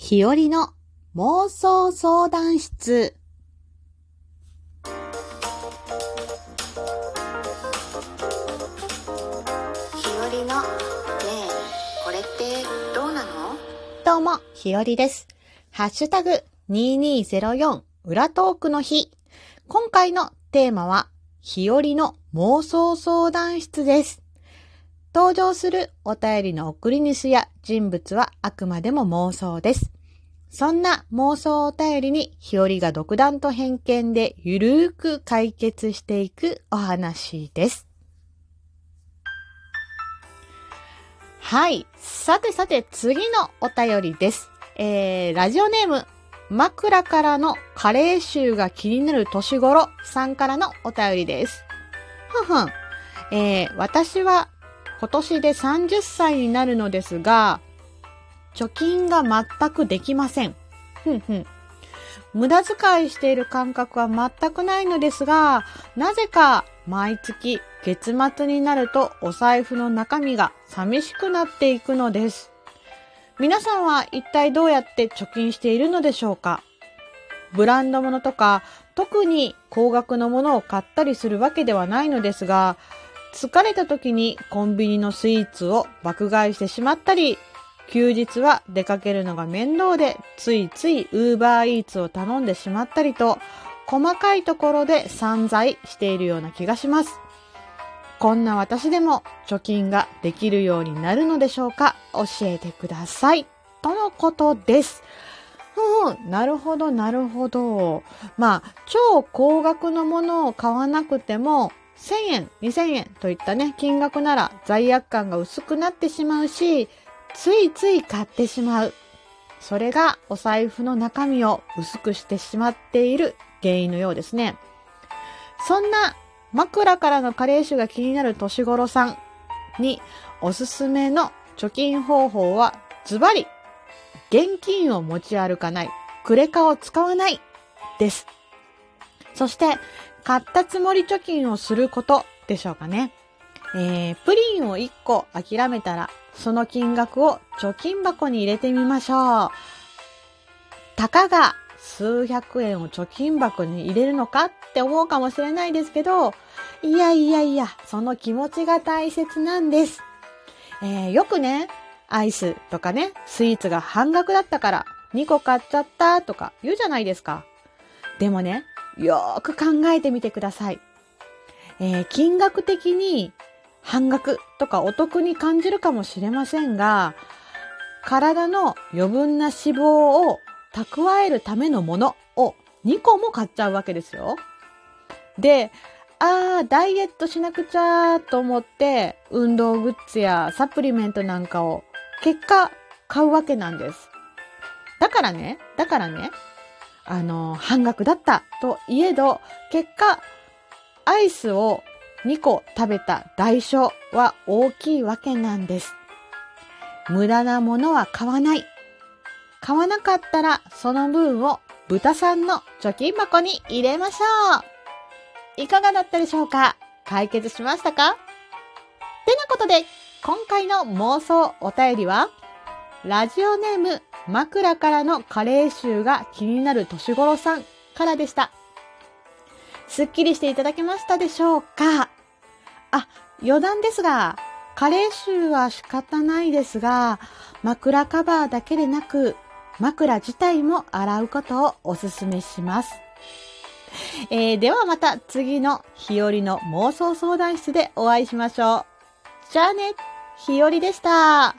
日和の妄想相談室。日和のねえこれってどうなの？どうも、日和です。ハッシュタグ2204裏トークの日。今回のテーマは、日和の妄想相談室です。登場するお便りの送り主や人物はあくまでも妄想です。そんな妄想お便りに日和が独断と偏見でゆるーく解決していくお話です。はい。さてさて、次のお便りです。えー、ラジオネーム、枕からのカレー臭が気になる年頃さんからのお便りです。ふんふん。えー、私は今年で30歳になるのですが、貯金が全くできません。ふんふん。無駄遣いしている感覚は全くないのですが、なぜか毎月月末になるとお財布の中身が寂しくなっていくのです。皆さんは一体どうやって貯金しているのでしょうか？ブランド物とか特に高額のものを買ったりするわけではないのですが、疲れた時にコンビニのスイーツを爆買いしてしまったり、休日は出かけるのが面倒でついついウーバーイーツを頼んでしまったりと、細かいところで散財しているような気がします。こんな私でも貯金ができるようになるのでしょうか？教えてください。とのことです。うん、なるほど、なるほど。まあ、超高額のものを買わなくても、1000円、2000円といったね、金額なら罪悪感が薄くなってしまうし、ついつい買ってしまう。それがお財布の中身を薄くしてしまっている原因のようですね。そんな枕からの加齢臭が気になる年頃さんにおすすめの貯金方法はズバリ現金を持ち歩かない、クレカを使わないです。そして買ったつもり貯金をすることでしょうかね。えー、プリンを1個諦めたらその金額を貯金箱に入れてみましょう。たかが数百円を貯金箱に入れるのかって思うかもしれないですけど、いやいやいや、その気持ちが大切なんです。えー、よくね、アイスとかね、スイーツが半額だったから2個買っちゃったとか言うじゃないですか。でもね、よーく考えてみてください。えー、金額的に半額とかお得に感じるかもしれませんが、体の余分な脂肪を蓄えるためのものを2個も買っちゃうわけですよ。で、あー、ダイエットしなくちゃと思って、運動グッズやサプリメントなんかを結果買うわけなんです。だからね、だからね、あの、半額だったといえど、結果、アイスを2個食べた代償は大きいわけなんです。無駄なものは買わない。買わなかったらその分を豚さんの貯金箱に入れましょう。いかがだったでしょうか？解決しましたか？てなことで、今回の妄想お便りは、ラジオネーム枕からのカレー臭が気になる年頃さんからでした。すっきりしていただけましたでしょうか？あ、余談ですが、加齢臭は仕方ないですが、枕カバーだけでなく、枕自体も洗うことをお勧めします。えー、ではまた次の日和の妄想相談室でお会いしましょう。じゃあね、日和でした。